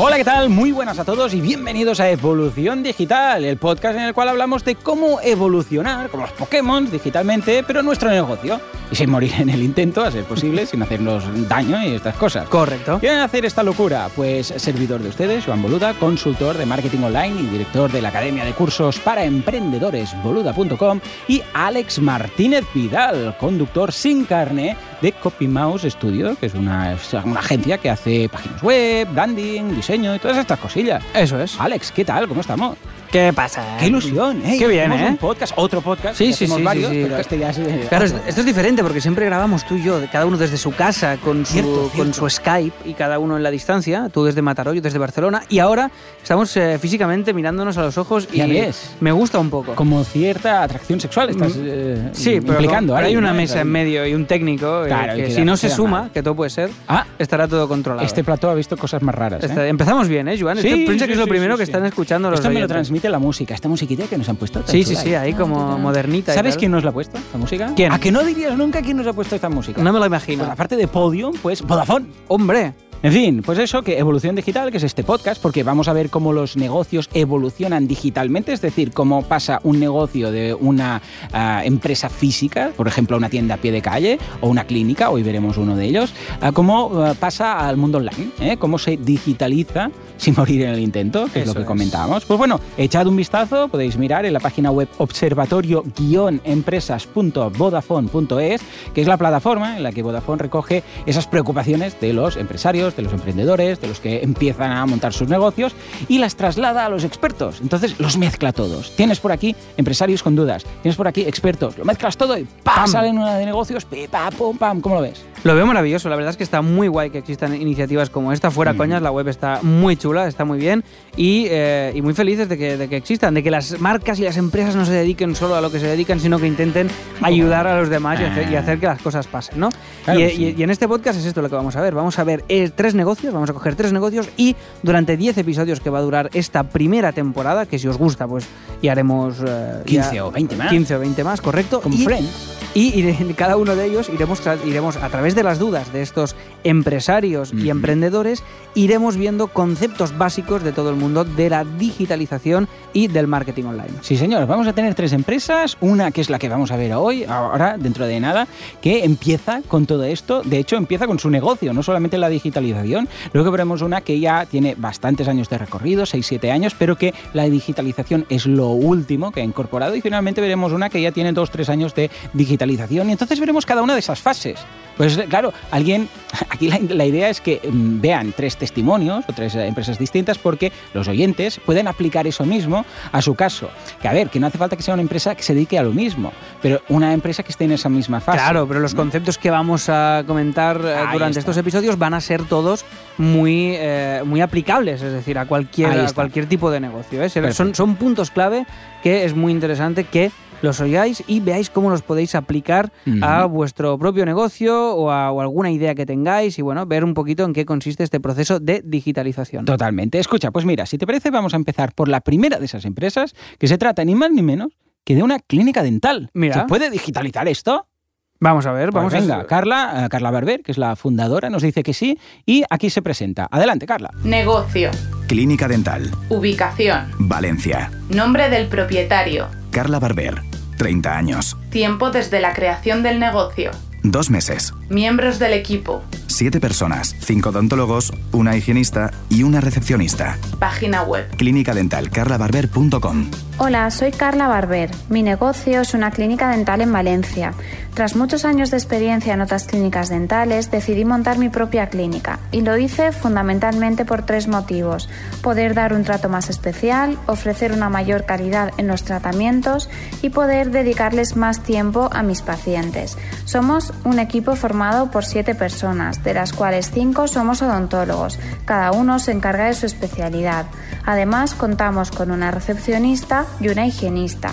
Hola, ¿qué tal? Muy buenas a todos y bienvenidos a Evolución Digital, el podcast en el cual hablamos de cómo evolucionar, como los Pokémon, digitalmente, pero nuestro negocio. Y sin morir en el intento, a ser posible, sin hacernos daño y estas cosas. Correcto. ¿Quieren hacer esta locura? Pues servidor de ustedes, Joan Boluda, consultor de marketing online y director de la Academia de Cursos para Emprendedores, boluda.com, y Alex Martínez Vidal, conductor sin carne de CopyMouse Studio, que es una, es una agencia que hace páginas web, branding, diseño y todas estas cosillas. Eso es. Alex, ¿qué tal? ¿Cómo estamos? ¿Qué pasa? ¡Qué ilusión! ¿eh? Qué bien, ¿eh? un podcast, otro podcast. Sí, que sí, sí, varios, sí, sí. pero este ya es... eh, Claro, esto es diferente porque siempre grabamos tú y yo, cada uno desde su casa, con su, Cierto, con cierto. su Skype y cada uno en la distancia, tú desde Mataró, yo desde Barcelona, y ahora estamos eh, físicamente mirándonos a los ojos y ves. me gusta un poco. Como cierta atracción sexual estás eh, Mm. Sí, pero, implicando pero ahí, hay una mesa en medio y un técnico eh, Claro, que queda- si no se suma, mal. que todo puede ser, Ah, estará todo controlado. este plató ha visto cosas más raras. ¿eh? Está- empezamos bien, ¿eh, Joan? Sí, Este piensa sí, que es lo sí, primero sí, que sí. están escuchando los Esto me lo oyentes. Transmite la música, esta musiquita que nos han puesto. tan Sí, sí, chula sí, ahí como modernita ¿Sabes quién nos la ha puesto, esta música? ¿Quién? ¿A que no dirías nunca quién nos ha puesto esta música? No me lo imagino. Pues aparte de Podium, pues Vodafone. Hombre, En fin, pues eso, que Evolución Digital, que es este podcast, porque vamos a ver cómo los negocios evolucionan digitalmente, es decir, cómo pasa un negocio de una ah, empresa física, por ejemplo, una tienda a pie de calle o una clínica, hoy veremos uno de ellos, a cómo ah, pasa al mundo online, ¿eh? cómo se digitaliza sin morir en el intento, que es lo que es. comentábamos. Pues bueno, echad un vistazo, podéis mirar en la página web observatorio-empresas.vodafone.es, que es la plataforma en la que Vodafone recoge esas preocupaciones de los empresarios, de los emprendedores, de los que empiezan a montar sus negocios y las traslada a los expertos. Entonces los mezcla todos. Tienes por aquí empresarios con dudas, tienes por aquí expertos, lo mezclas todo y ¡pam! ¡Pam! salen una de negocios, pi, pa, pum, pam, ¿cómo lo ves? Lo veo maravilloso, la verdad es que está muy guay que existan iniciativas como esta. Fuera Mm. coñas, la web está muy chula, está muy bien y, eh, y muy felices de que, de que existan, de que las marcas y las empresas no se dediquen solo a lo que se dedican, sino que intenten ayudar a los demás y hacer, y hacer que las cosas pasen, ¿no? Claro y, sí. en este podcast es esto lo que vamos a ver. Vamos a ver eh, tres negocios, vamos a coger tres negocios y durante 10 episodios que va a durar esta primera temporada, que si os gusta, pues ya haremos... eh, 15 ya- o 20 más. 15 o 20 más, correcto. Y- Friends. y, y de cada uno de ellos iremos, iremos a través de las dudas de estos empresarios y emprendedores, iremos viendo conceptos básicos de todo el mundo de la digitalización y del marketing online. Sí, señor. Vamos a tener tres empresas. Una que es la que vamos a ver hoy, ahora, dentro de nada, que empieza con todo esto. De hecho, empieza con su negocio, no solamente la digitalización. Luego veremos una que ya tiene bastantes años de recorrido, 6-7 años, pero que la digitalización es lo último que ha incorporado. Y finalmente veremos una que ya tiene 2-3 años de digitalización. Y entonces veremos cada una de esas fases. Pues claro, alguien, aquí la, la idea es que mm, vean tres testimonios o tres empresas distintas porque los oyentes pueden aplicar eso mismo a su caso. Que a ver, que no hace falta que sea una empresa que se dedique a lo mismo, pero una empresa que esté en esa misma fase. Claro, pero los ¿no? conceptos que vamos a comentar eh, Ahí durante está. estos episodios van a ser todos muy, eh, muy aplicables, es decir, a cualquier, a cualquier tipo de negocio. ¿eh? Son, son puntos clave que es muy interesante que los oigáis y veáis cómo los podéis aplicar a vuestro propio negocio o a o alguna idea que tengáis y bueno, ver un poquito en qué consiste este proceso de digitalización. Totalmente. Escucha, pues mira, si te parece, vamos a empezar por la primera de esas empresas, que se trata ni más ni menos que de una clínica dental. Mira. ¿Se puede digitalizar esto? Vamos a ver, Pues vamos venga, a Carla, eh, Carla Barber, que es la fundadora, nos dice que sí y aquí se presenta. Adelante, Carla. Negocio. Clínica Dental. Ubicación. Valencia. Nombre del propietario. Carla Barber. 30 años. Tiempo desde la creación del negocio. Dos meses. Miembros del equipo. Siete personas. Cinco odontólogos, una higienista y una recepcionista. Página web. Clínica Dental carlabarber.com. Hola, soy Carla Barber. Mi negocio es una clínica dental en Valencia. Tras muchos años de experiencia en otras clínicas dentales, decidí montar mi propia clínica y lo hice fundamentalmente por tres motivos. Poder dar un trato más especial, ofrecer una mayor calidad en los tratamientos y poder dedicarles más tiempo a mis pacientes. Somos un equipo formado por siete personas, de las cuales cinco somos odontólogos. Cada uno se encarga de su especialidad. Además, contamos con una recepcionista y una higienista.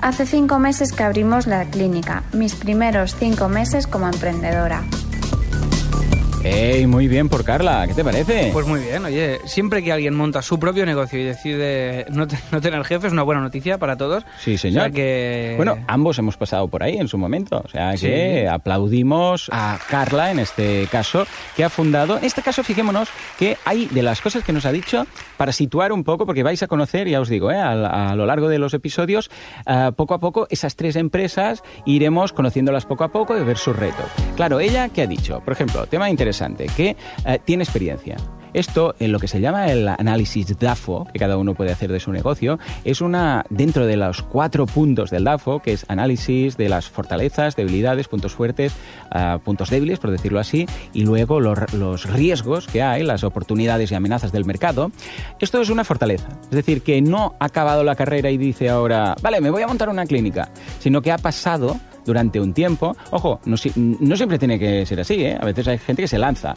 Hace cinco meses que abrimos la clínica, mis primeros cinco meses como emprendedora. ¡Ey! Muy bien por Carla, ¿qué te parece? Pues muy bien, oye, siempre que alguien monta su propio negocio y decide no, te- no tener jefe es una buena noticia para todos. Sí, señor. O sea que... Bueno, ambos hemos pasado por ahí en su momento. O sea Sí. que aplaudimos a Carla en este caso, que ha fundado. En este caso, fijémonos que hay de las cosas que nos ha dicho para situar un poco, porque vais a conocer, ya os digo, ¿eh? a, a lo largo de los episodios, ah, poco a poco esas tres empresas, iremos conociéndolas poco a poco y ver sus retos. Claro, ella, ¿qué ha dicho? Por ejemplo, tema interesante, que eh, tiene experiencia. Esto, en lo que se llama el análisis DAFO, que cada uno puede hacer de su negocio, es una, dentro de los cuatro puntos del DAFO, que es análisis de las fortalezas, debilidades, puntos fuertes, ah, puntos débiles, por decirlo así, y luego los, los riesgos que hay, las oportunidades y amenazas del mercado. Esto es una fortaleza. Es decir, que no ha acabado la carrera y dice ahora, vale, me voy a montar una clínica, sino que ha pasado durante un tiempo. Ojo, no siempre tiene que ser así, ¿eh? A veces hay gente que se lanza.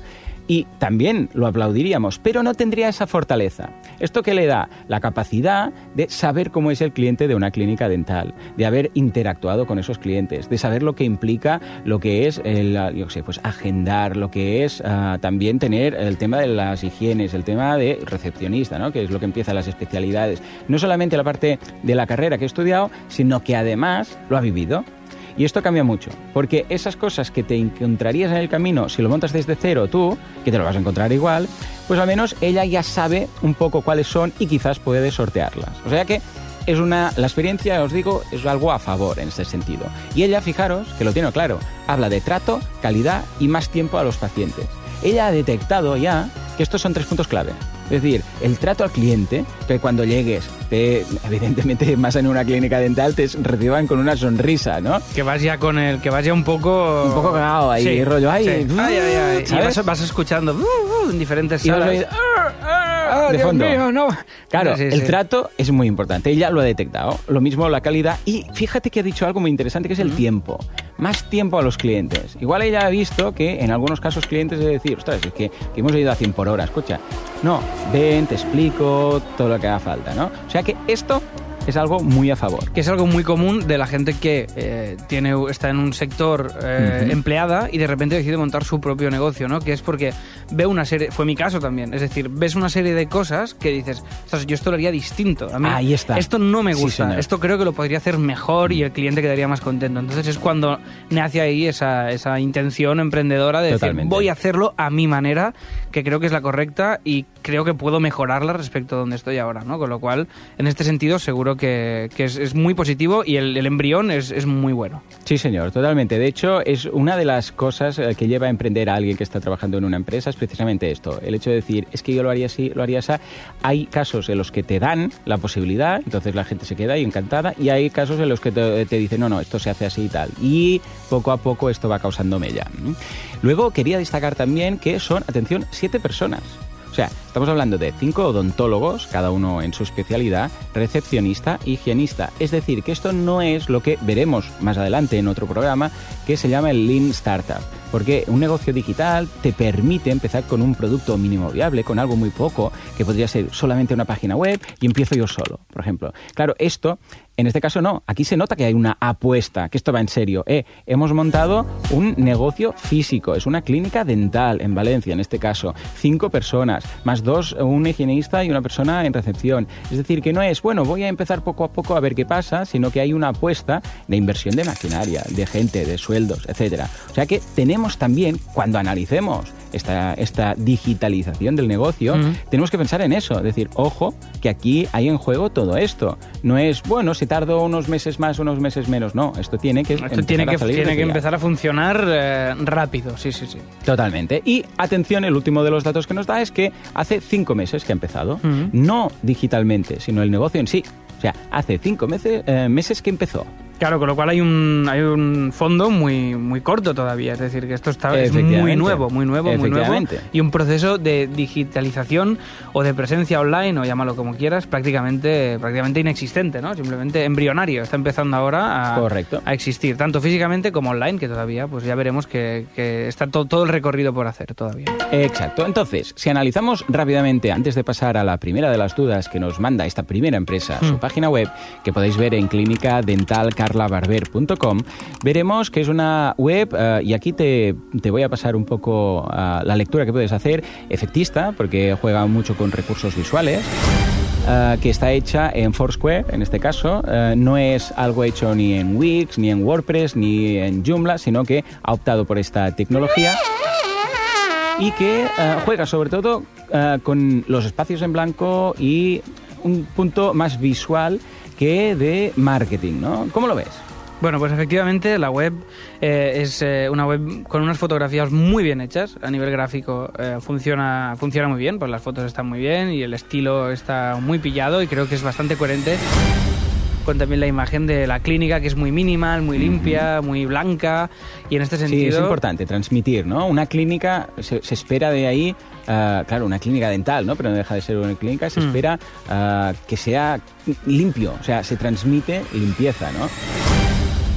Y también lo aplaudiríamos, pero no tendría esa fortaleza. ¿Esto que le da? La capacidad de saber cómo es el cliente de una clínica dental, de haber interactuado con esos clientes, de saber lo que implica lo que es, el, yo sé, pues agendar, lo que es ah, también tener el tema de las higienes, el tema de recepcionista, ¿no? que es lo que empieza las especialidades. No solamente la parte de la carrera que he estudiado, sino que además lo ha vivido. Y esto cambia mucho, porque esas cosas que te encontrarías en el camino si lo montas desde cero tú, que te lo vas a encontrar igual, pues al menos ella ya sabe un poco cuáles son y quizás puede sortearlas. O sea que es una, la experiencia, os digo, es algo a favor en este sentido. Y ella, fijaros, que lo tiene claro, habla de trato, calidad y más tiempo a los pacientes. Ella ha detectado ya que estos son tres puntos clave. Es decir, el trato al cliente, que cuando llegues, te, evidentemente más en una clínica dental, te reciban con una sonrisa, ¿no? Que vas ya con el, que vas ya un poco... Un poco cagado ahí, rollo, ay, sí. uh, ay, ay, ay. Vas, vas escuchando uh, uh, en diferentes salas. oír, Ah, de Dios fondo. mío, no. Claro, Sí, el sí. trato es muy importante. Ella lo ha detectado. Lo mismo la calidad. Y fíjate que ha dicho algo muy interesante, que es el tiempo. Más tiempo a los clientes. Igual ella ha visto que en algunos casos clientes de decir, ostras, es que, que hemos ido a 100 por hora. Escucha, no, ven, te explico todo lo que haga falta, ¿no? O sea que esto es algo muy a favor. que es algo muy común de la gente que eh, tiene está en un sector eh, empleada y de repente decide montar su propio negocio, ¿no? Que es porque ve una serie, fue mi caso también, es decir, ves una serie de cosas que dices, "Ostras, yo esto lo haría distinto, a mí Ahí está. esto no me gusta, esto creo que lo podría hacer mejor y el cliente quedaría más contento. Entonces es cuando nace ahí esa, esa intención emprendedora de Totalmente. decir, voy a hacerlo a mi manera, que creo que es la correcta y creo que puedo mejorarla respecto a donde estoy ahora, ¿no? Con lo cual, en este sentido, seguro que, es, muy positivo y el, embrión es, es muy bueno. Sí, señor, totalmente. De hecho, es una de las cosas eh, que lleva a emprender a alguien que está trabajando en una empresa, es precisamente esto. El hecho de decir, es que yo lo haría así, lo haría así. Hay casos en los que te dan la posibilidad, entonces la gente se queda ahí encantada, y hay casos en los que te, te dicen, no, no, esto se hace así y tal. Y poco a poco esto va causando mella. Luego quería destacar también que son, atención, siete personas. O sea, estamos hablando de cinco odontólogos, cada uno en su especialidad, recepcionista, higienista. Es decir, que esto no es lo que veremos más adelante en otro programa, que se llama el Lean Startup. Porque un negocio digital te permite empezar con un producto mínimo viable, con algo muy poco, que podría ser solamente una página web y empiezo yo solo, por ejemplo. Claro, esto, en este caso no. Aquí se nota que hay una apuesta, que esto va en serio. Eh, hemos montado un negocio físico, es una clínica dental en Valencia, en este caso. Cinco personas, más dos, un higienista y una persona en recepción. Es decir, que no es, bueno, voy a empezar poco a poco a ver qué pasa, sino que hay una apuesta de inversión de maquinaria, de gente, de sueldos, etcétera. O sea que tenemos también, cuando analicemos esta, esta digitalización del negocio, tenemos que pensar en eso, decir, ojo, que aquí hay en juego todo esto. No es, bueno, si tardo unos meses más, unos meses menos, no, esto tiene que Esto empezar tiene a que, tiene empezar a funcionar eh, rápido, sí, sí, sí. Totalmente. Y atención, el último de los datos que nos da es que hace cinco meses que ha empezado. No digitalmente, sino el negocio en sí. O sea, hace cinco meses, eh, meses que empezó. Claro, con lo cual hay un, hay un fondo muy, muy corto todavía. Es decir, que esto está, es muy nuevo, muy nuevo, muy nuevo. Y un proceso de digitalización o de presencia online, o llámalo como quieras, prácticamente, prácticamente inexistente, ¿no? Simplemente embrionario. Está empezando ahora a, Correcto. a existir, tanto físicamente como online, que todavía, pues ya veremos que, que está to- todo el recorrido por hacer todavía. Exacto. Entonces, si analizamos rápidamente, antes de pasar a la primera de las dudas que nos manda esta primera empresa, su página web, que podéis ver en clínicadentalcarlabarber.com, veremos que es una web, eh, y aquí te, te voy a pasar un poco ah, la lectura que puedes hacer, efectista, porque juega mucho con recursos visuales. eh, que está hecha en Foursquare, en este caso. Eh, no es algo hecho ni en Wix, ni en WordPress, ni en Joomla, sino que ha optado por esta tecnología y que eh, juega sobre todo eh, con los espacios en blanco y un punto más visual que de marketing, ¿no? ¿Cómo lo ves? Bueno, pues efectivamente la web eh, es eh, una web con unas fotografías muy bien hechas. A nivel gráfico eh, funciona, funciona muy bien, pues las fotos están muy bien y el estilo está muy pillado y creo que es bastante coherente con también la imagen de la clínica que es muy minimal, muy limpia, muy blanca y en este sentido... Sí, es importante transmitir, ¿no? Una clínica, se, se espera de ahí, ah, claro, una clínica dental, ¿no? Pero no deja de ser una clínica, se Mm. espera ah, que sea limpio, o sea, se transmite limpieza, ¿no?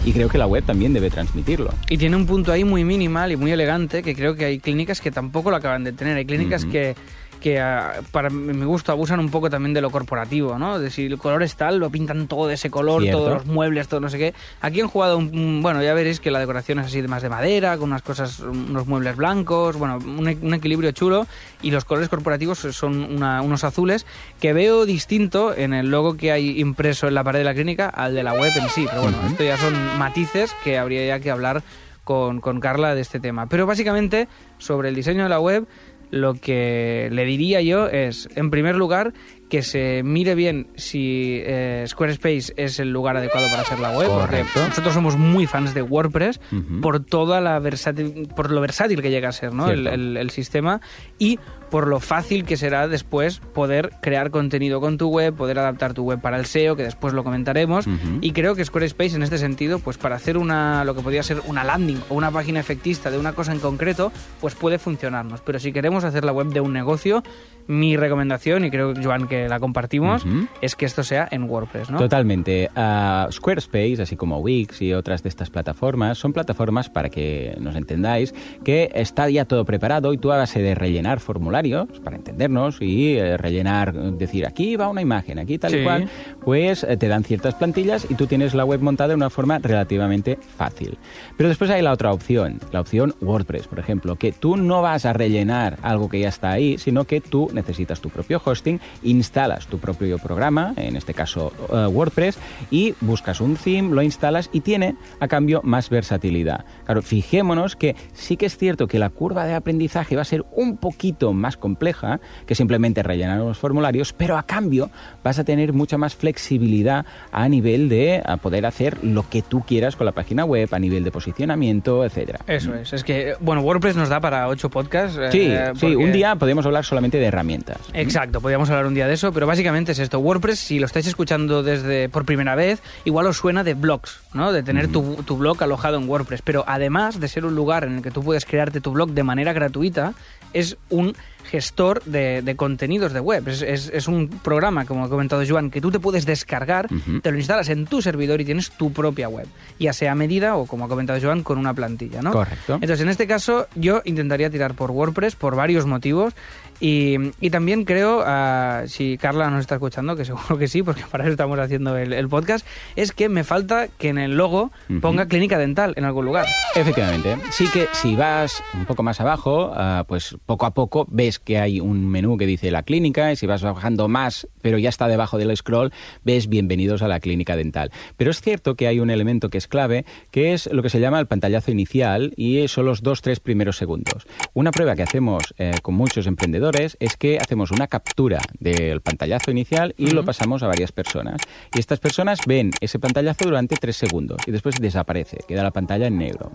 Y creo que la web también debe transmitirlo. Y tiene un punto ahí muy minimal y muy elegante que creo que hay clínicas que tampoco lo acaban de tener. Hay clínicas que, que ah, para mi gusto abusan un poco también de lo corporativo, ¿no? De si el color es tal, lo pintan todo de ese color, Cierto. todos los muebles, todo no sé qué. Aquí han jugado, un, bueno, ya veréis que la decoración es así de más de madera, con unas cosas, unos muebles blancos, bueno, un, e- un equilibrio chulo y los colores corporativos son una- unos azules que veo distinto en el logo que hay impreso en la pared de la clínica al de la web en sí. Pero bueno, esto ya son matices que habría ya que hablar con, con Carla de este tema. Pero básicamente, sobre el diseño de la web, lo que le diría yo es, en primer lugar, que se mire bien si eh, Squarespace es el lugar adecuado para hacer la web, Correcto. porque nosotros somos muy fans de WordPress por toda la versátil, por lo versátil que llega a ser, ¿no? El, el- el sistema y por lo fácil que será después poder crear contenido con tu web, poder adaptar tu web para el SEO, que después lo comentaremos. Y creo que Squarespace en este sentido, pues para hacer una lo que podría ser una landing o una página efectista de una cosa en concreto, pues puede funcionarnos. Pero si queremos hacer la web de un negocio, mi recomendación, y creo, Joan, que la compartimos, es que esto sea en WordPress, ¿no? Totalmente. Ah, Squarespace, así como Wix y otras de estas plataformas, son plataformas para que nos entendáis que está ya todo preparado y tú a base de rellenar formularios, para entendernos, y eh, rellenar, decir aquí va una imagen, aquí tal Sí. y cual, pues eh, te dan ciertas plantillas y tú tienes la web montada de una forma relativamente fácil. Pero después hay la otra opción, la opción WordPress, por ejemplo, que tú no vas a rellenar algo que ya está ahí, sino que tú necesitas tu propio hosting, instalas tu propio programa, en este caso eh, WordPress, y buscas un theme, lo instalas y tiene a cambio más versatilidad. Claro, fijémonos que sí que es cierto que la curva de aprendizaje va a ser un poquito más compleja que simplemente rellenar los formularios, pero a cambio vas a tener mucha más flexibilidad a nivel de a poder hacer lo que tú quieras con la página web, a nivel de posicionamiento, etcétera. Eso es. Es que, bueno, WordPress nos da para ocho podcasts. Sí, eh, sí, un día podemos hablar solamente de herramientas. Exacto, podríamos hablar un día de eso, pero básicamente es esto. WordPress, si lo estáis escuchando desde por primera vez, igual os suena de blogs, ¿no? De tener tu, tu blog alojado en WordPress. Pero además de ser un lugar en el que tú puedes crearte tu blog de manera gratuita, es un gestor de, de contenidos de web. Es, es- es un programa, como ha comentado Joan, que tú te puedes descargar, te lo instalas en tu servidor y tienes tu propia web. Ya sea a medida o, como ha comentado Joan, con una plantilla, ¿no? Correcto. Entonces, en este caso, yo intentaría tirar por WordPress por varios motivos. Y, y también creo, ah, si Carla nos está escuchando, que seguro que sí, porque para eso estamos haciendo el, el podcast, es que me falta que en el logo ponga clínica dental en algún lugar. Efectivamente. Sí que si vas un poco más abajo, ah, pues poco a poco ves que hay un menú que dice la clínica y si vas bajando más, pero ya está debajo del scroll, ves bienvenidos a la clínica dental. Pero es cierto que hay un elemento que es clave, que es lo que se llama el pantallazo inicial y son los dos, tres primeros segundos. Una prueba que hacemos eh, con muchos emprendedores es que hacemos una captura del pantallazo inicial y lo pasamos a varias personas. Y estas personas ven ese pantallazo durante tres segundos y después desaparece, queda la pantalla en negro.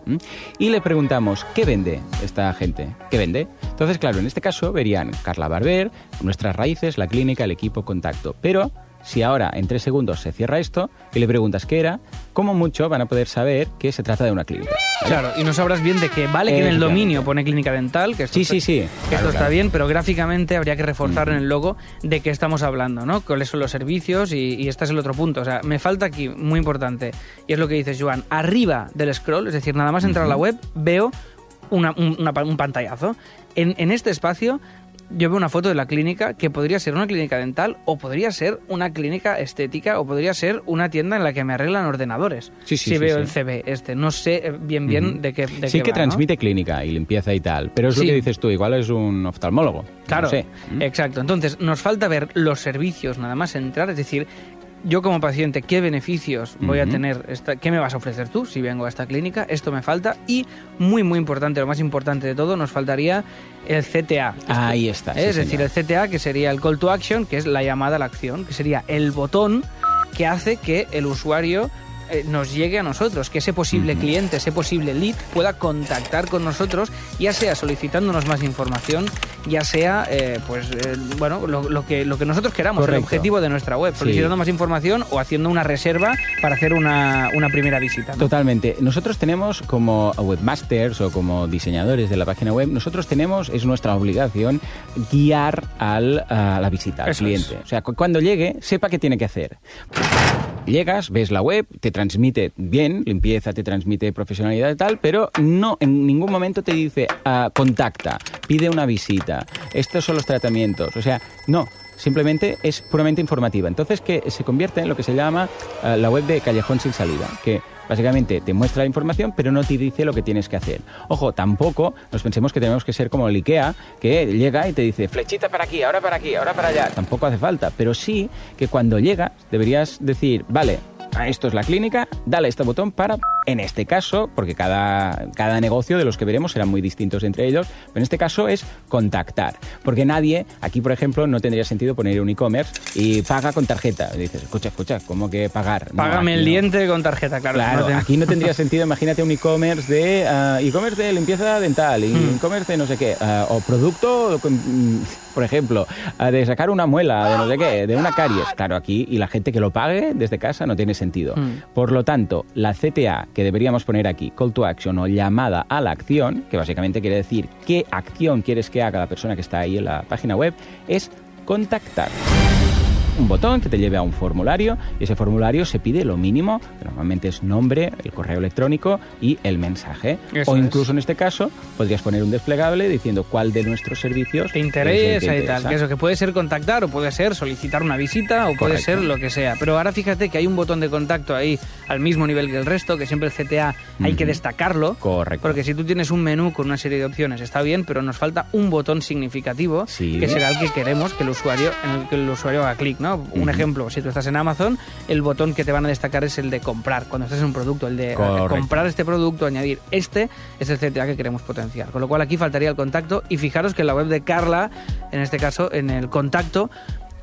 Y le preguntamos, ¿qué vende esta gente? ¿Qué vende? Entonces, claro, en este caso verían Carla Barber, nuestras raíces, la clínica, el equipo, contacto. Pero si ahora en tres segundos se cierra esto y le preguntas qué era, como mucho van a poder saber que se trata de una clínica. Claro, y no sabrás bien de qué. Vale que en el dominio pone clínica dental, que esto, Sí, está- sí, sí. que Claro, esto está claro. bien, pero gráficamente habría que reforzar en el logo de qué estamos hablando, ¿no? Cuáles son los servicios y, y este es el otro punto. O sea, me falta aquí, muy importante, y es lo que dices, Joan, arriba del scroll, es decir, nada más entrar a la web, veo una- un, una pa- un pantallazo. En, en este espacio yo veo una foto de la clínica que podría ser una clínica dental o podría ser una clínica estética o podría ser una tienda en la que me arreglan ordenadores. Sí, sí, si sí, veo el CB este, no sé eh, bien bien de qué de sí qué que va, ¿no? transmite clínica y limpieza y tal, pero es lo que dices tú, igual es un oftalmólogo. Claro, No sé. Exacto. Entonces, nos falta ver los servicios nada más entrar, es decir, yo como paciente, ¿qué beneficios voy a tener? Esta, ¿Qué me vas a ofrecer tú si vengo a esta clínica? Esto me falta. Y, muy, muy importante, lo más importante de todo, nos faltaría el CTA. Ahí está. sí, es decir, el CTA, que sería el call to action, que es la llamada a la acción, que sería el botón que hace que el usuario eh, nos llegue a nosotros, que ese posible cliente, ese posible lead pueda contactar con nosotros, ya sea solicitándonos más información, ya sea, eh, pues, eh, bueno, lo, lo que, lo que nosotros queramos, el objetivo de nuestra web, Sí. solicitando más información o haciendo una reserva para hacer una, una primera visita. ¿no? Totalmente. Nosotros tenemos como webmasters o como diseñadores de la página web, nosotros tenemos, es nuestra obligación, guiar al, a la visita, al Eso cliente. es. O sea, cu- cuando llegue, sepa qué tiene que hacer. Llegas, ves la web, te transmite bien, limpieza, te transmite profesionalidad y tal, pero no en ningún momento te dice ah, contacta, pide una visita, estos son los tratamientos. O sea, no, simplemente es puramente informativa. Entonces, que se convierte en lo que se llama ah, la web de callejón sin salida, que básicamente te muestra la información, pero no te dice lo que tienes que hacer. Ojo, tampoco nos pensemos que tenemos que ser como el IKEA, que llega y te dice flechita para aquí, ahora para aquí, ahora para allá. Tampoco hace falta, pero sí que cuando llega deberías decir, vale, esto es la clínica, dale este botón para, en este caso, porque cada, cada negocio de los que veremos serán muy distintos entre ellos, pero en este caso es contactar. Porque nadie, aquí por ejemplo, no tendría sentido poner un e-commerce y paga con tarjeta. Y dices, escucha, escucha, ¿cómo que pagar? Págame el no. diente con tarjeta, claro. Claro, no te- aquí no tendría sentido, imagínate un e-commerce de ah, e-commerce de limpieza dental, Hmm. e-commerce de no sé qué, ah, o producto, por ejemplo, ah, de sacar una muela, de no sé qué, de una caries. Claro, aquí y la gente que lo pague desde casa no tiene sentido. Hmm. Por lo tanto, la CTA que deberíamos poner aquí, call to action o llamada a la acción, que básicamente quiere decir qué acción quieres que haga la persona que está ahí en la página web, es contactar un botón que te lleve a un formulario y ese formulario se pide lo mínimo, que normalmente es nombre, el correo electrónico y el mensaje. Eso o es. incluso en este caso podrías poner un desplegable diciendo cuál de nuestros servicios te interesa y tal. Que eso que puede ser contactar o puede ser solicitar una visita o puede Correcto. ser lo que sea. Pero ahora fíjate que hay un botón de contacto ahí al mismo nivel que el resto, que siempre el CTA hay que destacarlo. Correcto. Porque si tú tienes un menú con una serie de opciones está bien, pero nos falta un botón significativo Sí. que será el que queremos que el usuario en el que el usuario haga clic, ¿no? Un ejemplo, si tú estás en Amazon, el botón que te van a destacar es el de comprar. Cuando estás en un producto, el de eh, Correcto. comprar este producto, añadir este, es el CTA que queremos potenciar. Con lo cual aquí faltaría el contacto y fijaros que en la web de Carla, en este caso, en el contacto,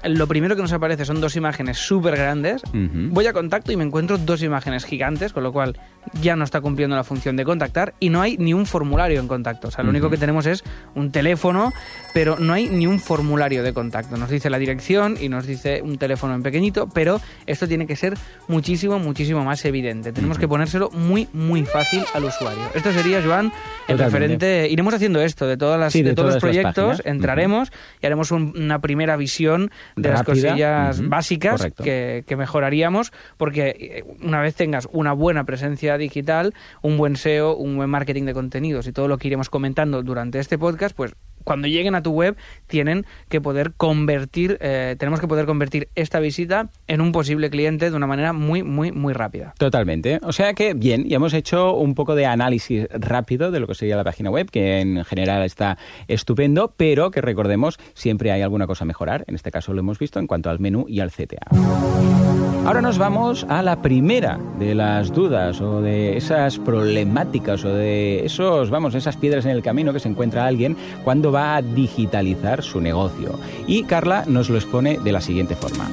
lo primero que nos aparece son dos imágenes súper grandes. Voy a contacto y me encuentro dos imágenes gigantes, con lo cual ya no está cumpliendo la función de contactar y no hay ni un formulario en contacto. O sea, lo único que tenemos es un teléfono, pero no hay ni un formulario de contacto. Nos dice la dirección y nos dice un teléfono en pequeñito, pero esto tiene que ser muchísimo, muchísimo más evidente. Tenemos que ponérselo muy, muy fácil al usuario. Esto sería, Joan, el Totalmente. referente. Iremos haciendo esto de, todas las, Sí, de de, todos los proyectos, entraremos y haremos un- una primera visión de las cosillas básicas que, que mejoraríamos, porque eh, una vez tengas una buena presencia digital, un buen SEO, un buen marketing de contenidos y todo lo que iremos comentando durante este podcast, pues cuando lleguen a tu web tienen que poder convertir, eh, tenemos que poder convertir esta visita en un posible cliente de una manera muy, muy, muy rápida. Totalmente. O sea que, bien, ya hemos hecho un poco de análisis rápido de lo que sería la página web, que en general está estupendo, pero que recordemos, siempre hay alguna cosa a mejorar. En este caso lo hemos visto en cuanto al menú y al CTA. Ahora nos vamos a la primera de las dudas o de esas problemáticas o de esos, vamos, esas piedras en el camino que se encuentra alguien cuando va a digitalizar su negocio. Y Carla nos lo expone de la siguiente forma.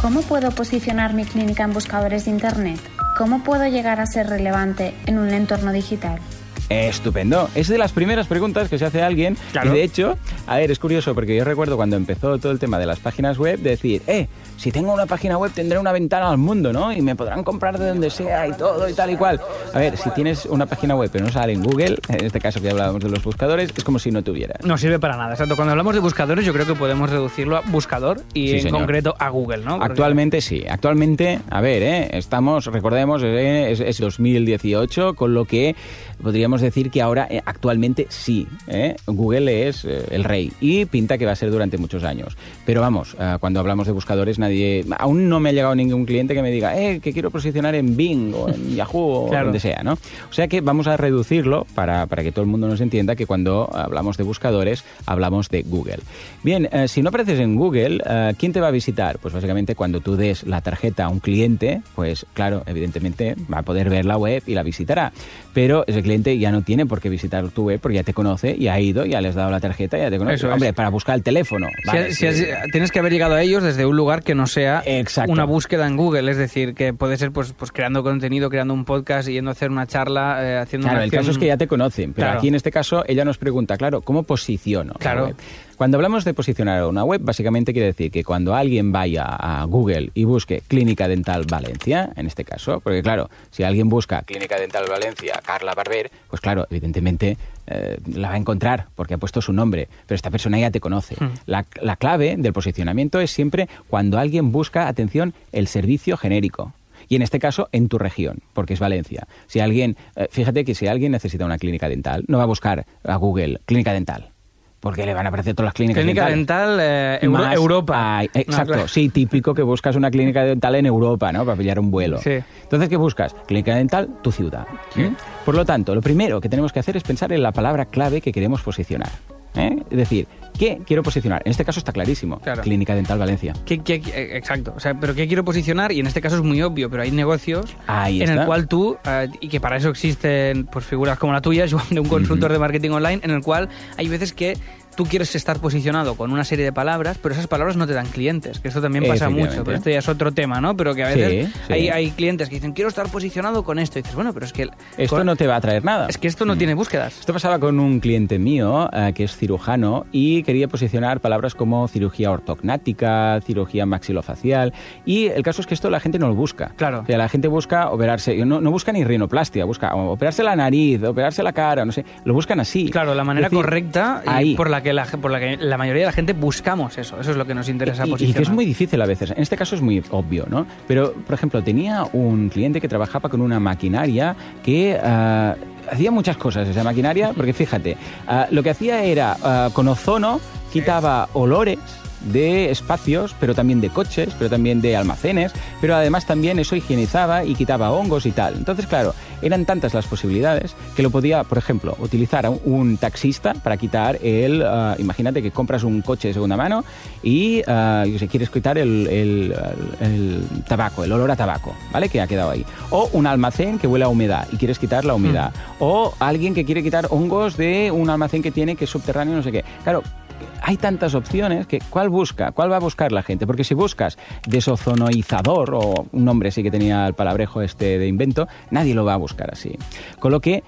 ¿Cómo puedo posicionar mi clínica en buscadores de Internet? ¿Cómo puedo llegar a ser relevante en un entorno digital? Estupendo. Es de las primeras preguntas que se hace a alguien. Claro. Y de hecho, a ver, es curioso porque yo recuerdo cuando empezó todo el tema de las páginas web, de decir, eh, si tengo una página web tendré una ventana al mundo, ¿no? Y me podrán comprar de donde sea y todo y tal y cual. A ver, si tienes una página web pero no sale en Google, en este caso que hablábamos de los buscadores, es como si no tuvieras. No sirve para nada. Exacto. Cuando hablamos de buscadores, yo creo que podemos reducirlo a buscador y Sí, en señor. concreto a Google, ¿no? Porque- Actualmente sí, actualmente, a ver, ¿eh? estamos, recordemos, eh, es, es 2018, con lo que podríamos decir que ahora eh, actualmente sí, ¿eh? Google es eh, el rey y pinta que va a ser durante muchos años. Pero vamos, eh, cuando hablamos de buscadores, nadie, aún no me ha llegado ningún cliente que me diga, eh, que quiero posicionar en Bing o en Yahoo o donde sea, ¿no? O sea que vamos a reducirlo para, para que todo el mundo nos entienda que cuando hablamos de buscadores, hablamos de Google. Bien, eh, si no apareces en Google, eh, ¿quién te va a visitar? Pues básicamente cuando tú des la tarjeta a un cliente, pues claro, evidentemente va a poder ver la web y la visitará. Pero ese cliente ya no tiene por qué visitar tu web porque ya te conoce, ya ha ido, ya le has dado la tarjeta, ya te conoce. Eso es. Hombre, para buscar el teléfono. Si vale, tienes que haber llegado a ellos desde un lugar que no sea Exacto. una búsqueda en Google, es decir, que puede ser pues, pues creando contenido, creando un podcast, yendo a hacer una charla, eh, haciendo Claro, una el acción- caso es que ya te conocen, pero Claro. aquí en este caso ella nos pregunta, claro, ¿cómo posiciono la Claro. web? Cuando hablamos de posicionar una web, básicamente quiere decir que cuando alguien vaya a Google y busque Clínica Dental Valencia, en este caso, porque claro, si alguien busca Clínica Dental Valencia, Carla Barber, pues claro, evidentemente eh, la va a encontrar porque ha puesto su nombre, pero esta persona ya te conoce. Hmm. La, la clave del posicionamiento es siempre cuando alguien busca, atención, el servicio genérico. Y en este caso, en tu región, porque es Valencia. Si alguien, eh, fíjate que si alguien necesita una clínica dental, no va a buscar a Google clínica dental, porque le van a aparecer todas las clínicas Clínica dental eh, Euro- Más- Europa. Ay, exacto, No, claro. sí, típico que buscas una clínica dental en Europa, ¿no? Para pillar un vuelo. Sí. Entonces, ¿qué buscas? Clínica dental, tu ciudad. ¿Mm? Por lo tanto, lo primero que tenemos que hacer es pensar en la palabra clave que queremos posicionar. ¿Eh? Es decir, ¿qué quiero posicionar? En este caso está clarísimo. Claro. Clínica dental Valencia. ¿Qué- qué- exacto, o sea, pero ¿qué quiero posicionar? Y en este caso es muy obvio, pero hay negocios Ahí en está. el cual tú, eh, y que para eso existen pues, figuras como la tuya, Joan, de un consultor de marketing online, en el cual hay veces que tú quieres estar posicionado con una serie de palabras, pero esas palabras no te dan clientes, que esto también pasa mucho, pero esto ya es otro tema, ¿no? Pero que a veces sí. Hay, hay clientes que dicen, quiero estar posicionado con esto, y dices, bueno, pero es que... Esto con- no te va a traer nada. Es que esto no tiene búsquedas. Esto pasaba con un cliente mío eh, que es cirujano y quería posicionar palabras como cirugía ortognática, cirugía maxilofacial y el caso es que esto la gente no lo busca. Claro. O sea, la gente busca operarse, no, no busca ni rinoplastia, busca operarse la nariz, operarse la cara, no sé, lo buscan así. Claro, la manera decir, correcta y ahí. por la que la, por la que la mayoría de la gente buscamos eso. Eso es lo que nos interesa Y- y, posicionar. que es muy difícil a veces. En este caso es muy obvio, ¿no? Pero, por ejemplo, tenía un cliente que trabajaba con una maquinaria que ah, hacía muchas cosas esa maquinaria, porque fíjate, ah, lo que hacía era ah, con ozono quitaba olores de espacios, pero también de coches, pero también de almacenes, pero además también eso higienizaba y quitaba hongos y tal. Entonces, claro, eran tantas las posibilidades que lo podía, por ejemplo, utilizar a un, taxista para quitar el, ah, imagínate que compras un coche de segunda mano y ah, yo sé, quieres quitar el, el- el tabaco, el olor a tabaco, ¿vale? Que ha quedado ahí. O un almacén que huele a humedad y quieres quitar la humedad. O alguien que quiere quitar hongos de un almacén que tiene que es subterráneo, no sé qué. Claro, hay tantas opciones que ¿cuál busca? ¿Cuál va a buscar la gente? Porque si buscas desozonoizador o un nombre sí que tenía el palabrejo este de invento, nadie lo va a buscar así. Con lo que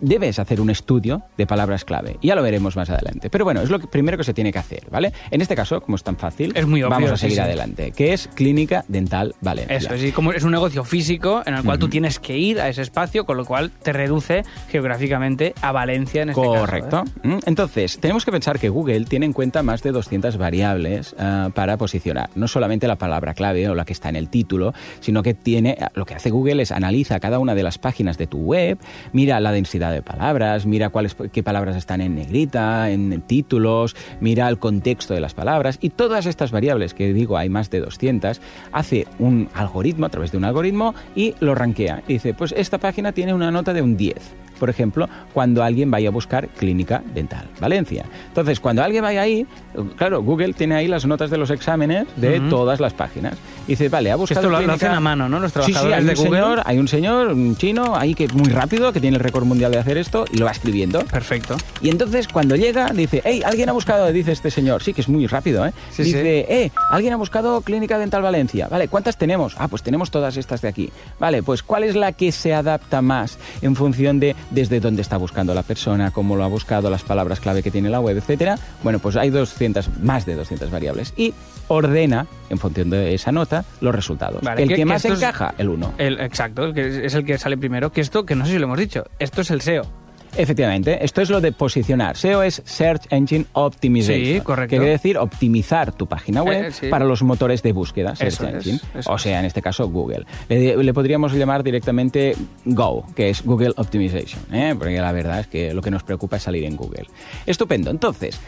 debes hacer un estudio de palabras clave. Ya lo veremos más adelante. Pero bueno, es lo que- primero que se tiene que hacer, ¿vale? En este caso, como es tan fácil, Es muy obvio, vamos a seguir sí. adelante, que es Clínica Dental Valencia. Eso, es, como es un negocio físico en el cual tú tienes que ir a ese espacio, con lo cual te reduce geográficamente a Valencia en este caso. Correcto. ¿eh? Mm, Entonces, tenemos que pensar que Google tiene en cuenta más de 200 variables ah, para posicionar. No solamente la palabra clave o la que está en el título, sino que tiene, lo que hace Google es analiza cada una de las páginas de tu web, mira la densidad de palabras, mira cuáles, qué palabras están en negrita, en títulos, mira el contexto de las palabras y todas estas variables, que digo hay más de 200, hace un algoritmo a través de un algoritmo y lo rankea. Y dice, pues esta página tiene una nota de un 10 por ejemplo, cuando alguien vaya a buscar clínica dental Valencia. Entonces, cuando alguien vaya ahí, claro, Google tiene ahí las notas de los exámenes de todas las páginas. Y dice, vale, ha buscado Esto lo, lo hacen a mano, ¿no? Los Sí, sí, trabajadores hay de un Google. señor, hay un señor, un chino, ahí que muy rápido, que tiene el récord mundial de hacer esto y lo va escribiendo. Perfecto. Y entonces cuando llega dice, hey, alguien ha buscado, dice este señor, sí que es muy rápido, ¿eh? Sí, dice, eh, alguien ha buscado Clínica Dental Valencia. Vale, ¿cuántas tenemos? Ah, pues tenemos todas estas de aquí. Vale, pues ¿cuál es la que se adapta más en función de desde dónde está buscando la persona, cómo lo ha buscado, las palabras clave que tiene la web, etcétera? Bueno, pues hay 200, más de 200 variables y ordena en función de esa nota los resultados. Vale, el que- que, que más es- encaja, el 1. El, exacto, que es el que sale primero. Que esto, que no sé si lo hemos dicho, esto es el SEO. Efectivamente, esto es lo de posicionar. SEO es Search Engine Optimization. Sí, correcto. Que quiere decir optimizar tu página web Eh, sí. para los motores de búsqueda, Search Eso Engine. o sea, en este caso, Google. Le, le podríamos llamar directamente Go, que es Google Optimization, ¿eh? porque la verdad es que lo que nos preocupa es salir en Google. Estupendo. Entonces,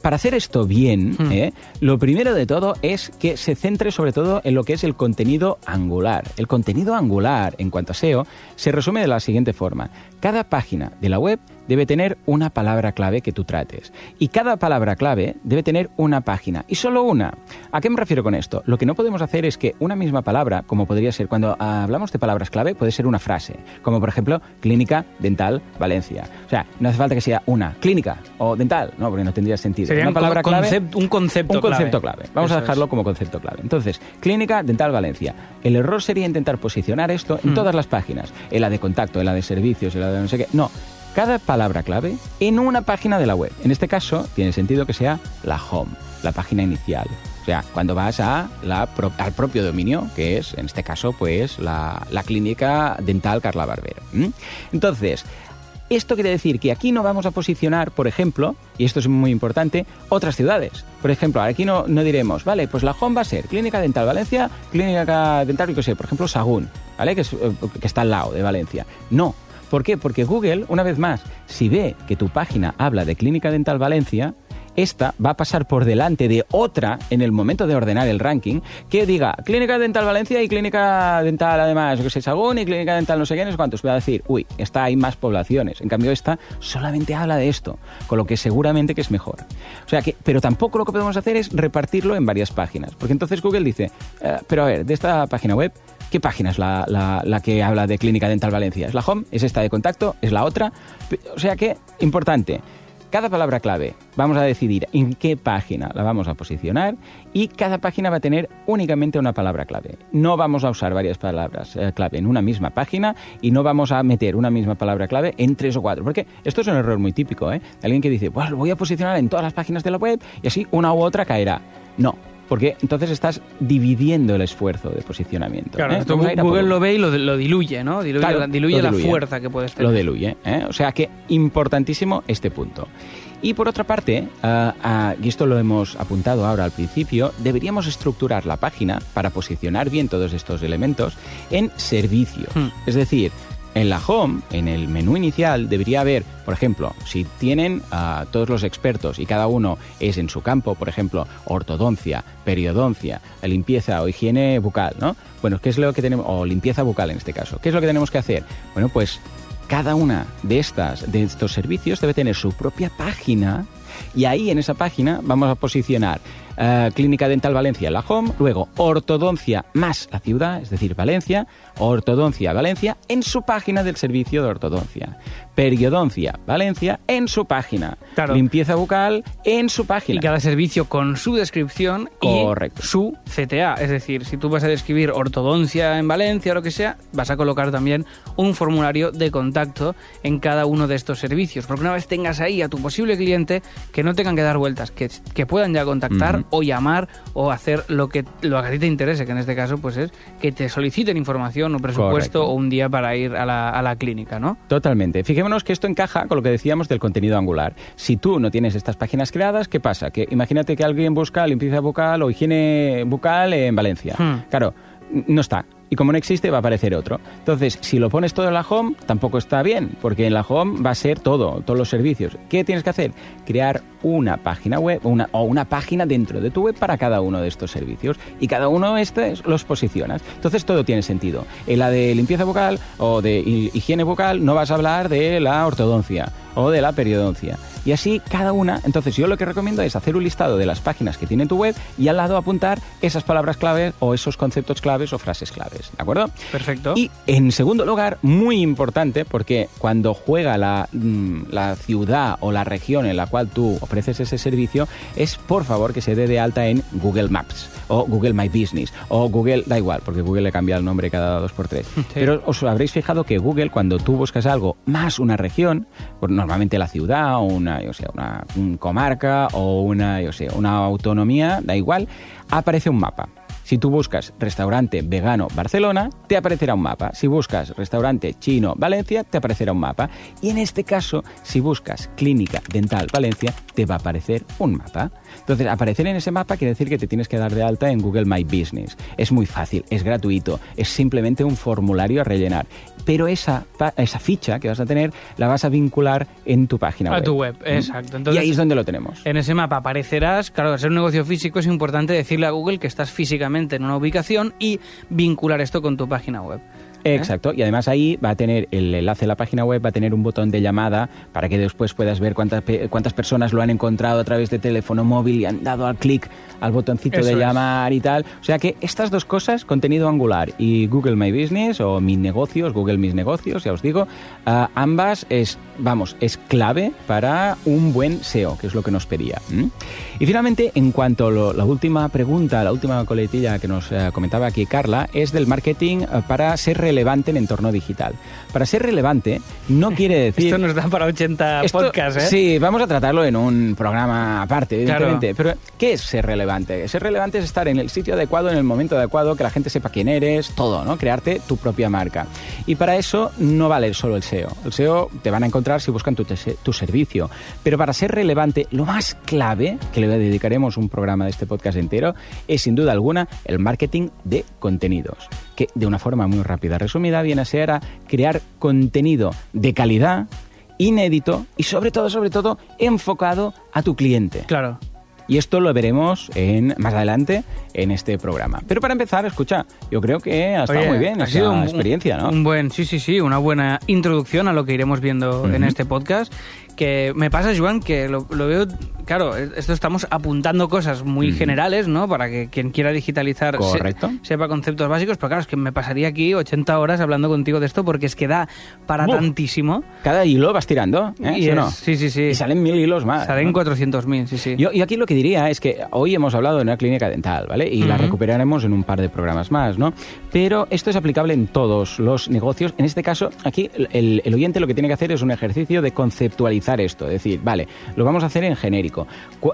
para hacer esto bien, Hmm. ¿eh? lo primero de todo es que se centre sobre todo en lo que es el contenido angular. El contenido angular, en cuanto a SEO, se resume de la siguiente forma. Cada página de la web debe tener una palabra clave que tú trates. Y cada palabra clave debe tener una página. Y solo una. ¿A qué me refiero con esto? Lo que no podemos hacer es que una misma palabra, como podría ser cuando hablamos de palabras clave, puede ser una frase. Como por ejemplo, clínica dental Valencia. O sea, no hace falta que sea una clínica o dental, no, porque no tendría sentido. Sería una un palabra clave. concept- un concepto Un concepto clave. clave. Vamos Eso a dejarlo es. como concepto clave. Entonces, Clínica Dental Valencia. El error sería intentar posicionar esto Hmm. en todas las páginas. En la de contacto, en la de servicios, en la de no sé qué. No. Cada palabra clave en una página de la web. En este caso, tiene sentido que sea la home, la página inicial. O sea, cuando vas a la al propio dominio, que es, en este caso, pues la, la clínica dental Carla Barbero. Entonces, esto quiere decir que aquí no vamos a posicionar, por ejemplo, y esto es muy importante, otras ciudades. Por ejemplo, aquí no, no diremos, vale, pues la home va a ser Clínica Dental Valencia, Clínica Dental, yo sé, por ejemplo, Sagún, ¿vale? Que, es, eh, que está al lado de Valencia. No. ¿Por qué? Porque Google, una vez más, si ve que tu página habla de Clínica Dental Valencia, esta va a pasar por delante de otra en el momento de ordenar el ranking que diga Clínica Dental Valencia y Clínica Dental además, que sé, Sagún y Clínica Dental no sé sé cuántos. Va a decir, uy, esta hay más poblaciones. En cambio, esta solamente habla de esto, con lo que seguramente que es mejor. O sea que, pero tampoco lo que podemos hacer es repartirlo en varias páginas, porque entonces Google dice, eh, pero a ver, de esta página web, ¿qué página es la, la- que habla de Clínica Dental Valencia? ¿Es la home? ¿Es esta de contacto? ¿Es la otra? O sea que, importante, cada palabra clave vamos a decidir en qué página la vamos a posicionar y cada página va a tener únicamente una palabra clave. No vamos a usar varias palabras eh, clave en una misma página y no vamos a meter una misma palabra clave en tres o cuatro. Porque esto es un error muy típico, ¿eh? Alguien que dice, pues lo voy a posicionar en todas las páginas de la web y así una u otra caerá. No. Porque entonces estás dividiendo el esfuerzo de posicionamiento. Claro, ¿eh? esto Google lo ve y lo, lo diluye, ¿no? Diluye, Claro, la, diluye fuerza que puedes tener. Lo diluye. ¿eh? O sea que importantísimo este punto. Y por otra parte, ah, y esto lo hemos apuntado ahora al principio, deberíamos estructurar la página para posicionar bien todos estos elementos en servicios. Hmm. Es decir, en la home, en el menú inicial, debería haber, por ejemplo, si tienen a todos los expertos y cada uno es en su campo, por ejemplo, ortodoncia, periodoncia, limpieza o higiene bucal, ¿no? Bueno, ¿qué es lo que tenemos? O limpieza bucal en este caso. ¿Qué es lo que tenemos que hacer? Bueno, pues cada una de estas de estos servicios debe tener su propia página y ahí en esa página vamos a posicionar eh, Clínica Dental Valencia, la home, luego ortodoncia más la ciudad, es decir, Valencia, ortodoncia Valencia en su página del servicio de ortodoncia, periodoncia Valencia en su página, Claro. limpieza bucal en su página. Y cada servicio con su descripción Correcto. y su CTA. Es decir, si tú vas a describir ortodoncia en Valencia o lo que sea, vas a colocar también un formulario de contacto en cada uno de estos servicios. Porque una vez tengas ahí a tu posible cliente, que no tengan que dar vueltas, que, que puedan ya contactar. O llamar o hacer lo que, lo que a ti te interese, que en este caso pues es que te soliciten información o presupuesto Correcto. o un día para ir a la, a la clínica, ¿no? Totalmente. Fijémonos que esto encaja con lo que decíamos del contenido angular. Si tú no tienes estas páginas creadas, ¿qué pasa? Que imagínate que alguien busca limpieza bucal o higiene bucal en Valencia. Hmm. Claro, no está. Y como no existe, va a aparecer otro. Entonces, si lo pones todo en la home, tampoco está bien, porque en la home va a ser todo, todos los servicios. ¿Qué tienes que hacer? Crear una página web una, o una página dentro de tu web para cada uno de estos servicios. Y cada uno de estos los posicionas. Entonces, todo tiene sentido. En la de limpieza bucal o de hi- higiene bucal no vas a hablar de la ortodoncia o de la periodoncia. Y así cada una, entonces yo lo que recomiendo es hacer un listado de las páginas que tiene tu web y al lado apuntar esas palabras claves o esos conceptos claves o frases claves, ¿de acuerdo? Perfecto. Y en segundo lugar, muy importante, porque cuando juega la, mm, la ciudad o la región en la cual tú ofreces ese servicio, es por favor que se dé de alta en Google Maps o Google My Business o Google, da igual, porque Google le cambia el nombre cada dos por tres. Pero os habréis fijado que Google, cuando tú buscas algo más una región, pues normalmente la ciudad o una, una un comarca o una, yo sé, una autonomía, da igual, aparece un mapa. Si tú buscas restaurante vegano Barcelona, te aparecerá un mapa. Si buscas restaurante chino Valencia, te aparecerá un mapa. Y en este caso, si buscas clínica dental Valencia, te va a aparecer un mapa. Entonces, aparecer en ese mapa quiere decir que te tienes que dar de alta en Google My Business. Es muy fácil, es gratuito, es simplemente un formulario a rellenar. Pero esa, esa ficha que vas a tener la vas a vincular en tu página A web. tu web, ¿Mm? exacto. Entonces, y ahí es donde lo tenemos. En ese mapa aparecerás, claro, al ser un negocio físico es importante decirle a Google que estás físicamente en una ubicación y vincular esto con tu página web. Exacto, y además ahí va a tener el enlace a la página web, va a tener un botón de llamada para que después puedas ver cuántas, cuántas personas lo han encontrado a través de teléfono móvil y han dado al clic al botoncito Eso de es. llamar y tal. O sea que estas dos cosas, contenido angular y Google My Business o Mis Negocios, Google Mis Negocios, ya os digo, ah, ambas es, vamos, es clave para un buen SEO, que es lo que nos pedía. ¿m? Y finalmente, en cuanto a lo- la última pregunta, la última coletilla que nos eh, comentaba aquí Carla, es del marketing eh, para ser relevante en entorno digital. Para ser relevante no quiere decir... Esto nos da para 80 Esto- podcasts, ¿eh? Sí, vamos a tratarlo en un programa aparte, Claro. evidentemente. Pero, ¿qué es ser relevante? Ser relevante es estar en el sitio adecuado, en el momento adecuado, que la gente sepa quién eres, todo, ¿no? Crearte tu propia marca. Y para eso no vale solo el SEO. El SEO te van a encontrar si buscan tu, tu servicio. Pero para ser relevante, lo más clave, que le dedicaremos un programa de este podcast entero, es sin duda alguna el marketing de contenidos. Que de una forma muy rápida, resumida, viene a ser a crear contenido de calidad inédito y sobre todo, sobre todo, enfocado a tu cliente. Claro. Y esto lo veremos en, más adelante en este programa. Pero para empezar, escucha, yo creo que ha estado Oye, muy bien ha sido un- experiencia, ¿no? Un buen, sí, sí, sí, una buena introducción a lo que iremos viendo en este podcast. Que me pasa, Joan, que lo, lo veo, claro, esto estamos apuntando cosas muy Ujú. generales, ¿no? Para que quien quiera digitalizar se- sepa conceptos básicos, pero claro, es que me pasaría aquí 80 horas hablando contigo de esto porque es que da para Buf. tantísimo. Cada hilo vas tirando, ¿eh? Y ¿Sí es- no? sí, sí, sí. Y salen mil hilos más. Salen ¿no? 400.000, sí, sí. Yo, yo aquí lo que diría es que hoy hemos hablado de una clínica dental, ¿vale? Y la Ujú. recuperaremos en un par de programas más, ¿no? Pero esto es aplicable en todos los negocios. En este caso, aquí el, el oyente lo que tiene que hacer es un ejercicio de esto. Es decir, vale, lo vamos a hacer en genérico.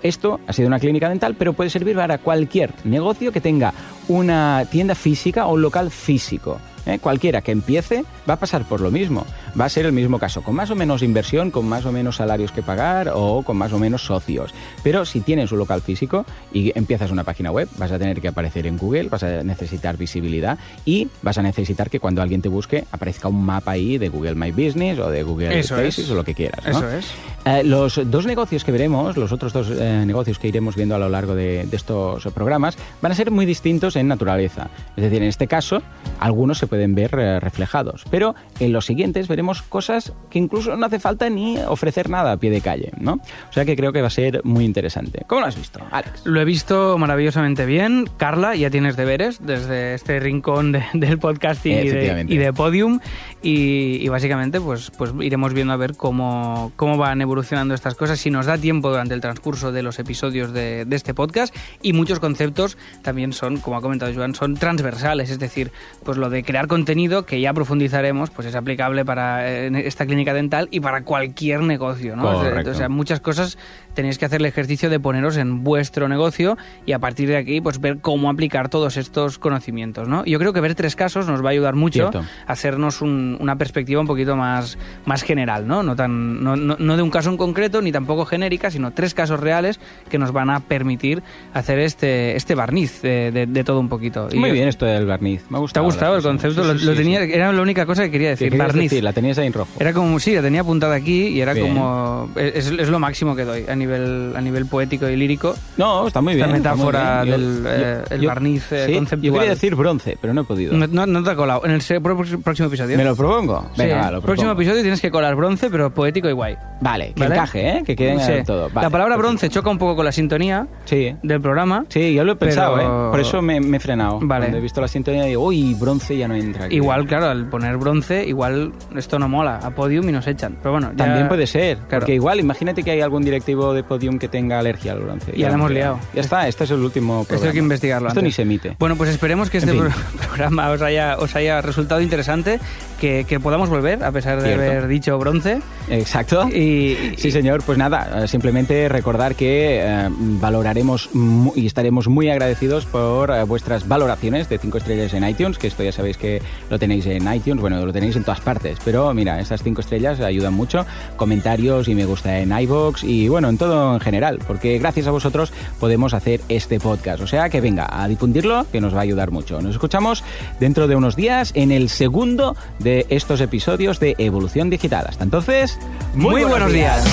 Esto ha sido una clínica dental, pero puede servir para cualquier negocio que tenga una tienda física o un local físico. ¿Eh? Cualquiera que empiece va a pasar por lo mismo. Va a ser el mismo caso, con más o menos inversión, con más o menos salarios que pagar o con más o menos socios. Pero si tienes un local físico y empiezas una página web, vas a tener que aparecer en Google, vas a necesitar visibilidad y vas a necesitar que cuando alguien te busque aparezca un mapa ahí de Google My Business o de Google Eso Spaces es. o lo que quieras. ¿no? Eso es. Eh, los dos negocios que veremos, los otros dos eh, negocios que iremos viendo a lo largo de, de estos programas, van a ser muy distintos en naturaleza. Es decir, en este caso, algunos se pueden ver eh, reflejados, pero en los siguientes veremos cosas que incluso no hace falta ni ofrecer nada a pie de calle, ¿no? O sea que creo que va a ser muy interesante. ¿Cómo lo has visto, Alex? Lo he visto maravillosamente bien. Carla, ya tienes deberes desde este rincón de- del podcasting y de, Efectivamente. y de Podium. Y, y básicamente, pues, pues iremos viendo a ver cómo, cómo van evolucionando estas cosas, si nos da tiempo durante el transcurso de los episodios de, de este podcast. Y muchos conceptos también son, como ha comentado Joan, son transversales. Es decir, pues lo de crear contenido, que ya profundizaremos, pues es aplicable para eh, esta clínica dental y para cualquier negocio, ¿no? Correcto. O sea, muchas cosas tenéis que hacer el ejercicio de poneros en vuestro negocio y a partir de aquí pues ver cómo aplicar todos estos conocimientos, ¿no? Yo creo que ver tres casos nos va a ayudar mucho Cierto. a hacernos un- una perspectiva un poquito más, más general, ¿no? No, tan, no, no- no de un caso en concreto ni tampoco genérica, sino tres casos reales que nos van a permitir hacer este, este barniz de, de- de todo un poquito. Muy bien esto del barniz. Me ha ¿Te ha gustado. gustado el concepto? Sí, lo, sí, lo tenía, sí. Era la única cosa que quería ¿Qué decir, barniz. decir? La tenías ahí en rojo. Era como, sí, la tenía apuntada aquí y era Bien. como... Es, es lo máximo que doy a nivel, a nivel poético y lírico. No, está muy bien. Esta muy metáfora bien. Del yo- eh, el barniz eh, sí, conceptual. Yo quería decir bronce, pero no he podido. No, no- no te ha colado. En el próximo episodio. ¿Me lo propongo? Sí, Venga, va, lo próximo propongo. episodio tienes que colar bronce, pero poético y guay. Vale, que ¿Vale? encaje, ¿eh? Que quede Sí. todo. Vale, la palabra perfecto. bronce choca un poco con la sintonía Sí. del programa. Sí, yo lo he pensado, Pero- ¿eh? Por eso me, me he frenado. Vale. Cuando he visto la sintonía digo, uy, bronce ya no entra aquí. Igual, claro, al poner bronce, igual esto no mola. A podium y nos echan. Pero bueno, ya- También puede ser, Claro. porque igual, imagínate que hay algún directivo de Podium que tenga alergia al bronce. Ya la hemos liado. Ya está, este es el último Esto hay programa. que investigarlo Esto antes. ni se emite. Bueno, pues esperemos que este En fin. pro- programa os haya, os haya resultado interesante, que, que podamos volver, a pesar de Cierto. haber dicho bronce. Exacto. Y, Sí, señor. Pues nada, eh, simplemente recordar que eh, valoraremos y estaremos muy agradecidos por eh, vuestras valoraciones de 5 estrellas en iTunes, que esto ya sabéis que lo tenéis en iTunes, bueno, lo tenéis en todas partes, pero mira, esas 5 estrellas ayudan mucho. Comentarios y me gusta en iVoox y bueno, en todo en general, porque gracias a vosotros podemos hacer este podcast. O sea que venga, a difundirlo, que nos va a ayudar mucho. Nos escuchamos dentro de unos días en el segundo de estos episodios de Evolución Digital. Hasta entonces, Muy buenos días.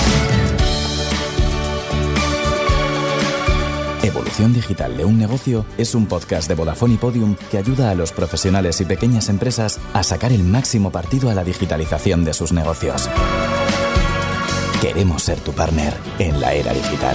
Evolución Digital de un negocio es un podcast de Vodafone y Podium que ayuda a los profesionales y pequeñas empresas a sacar el máximo partido a la digitalización de sus negocios. Queremos ser tu partner en la era digital.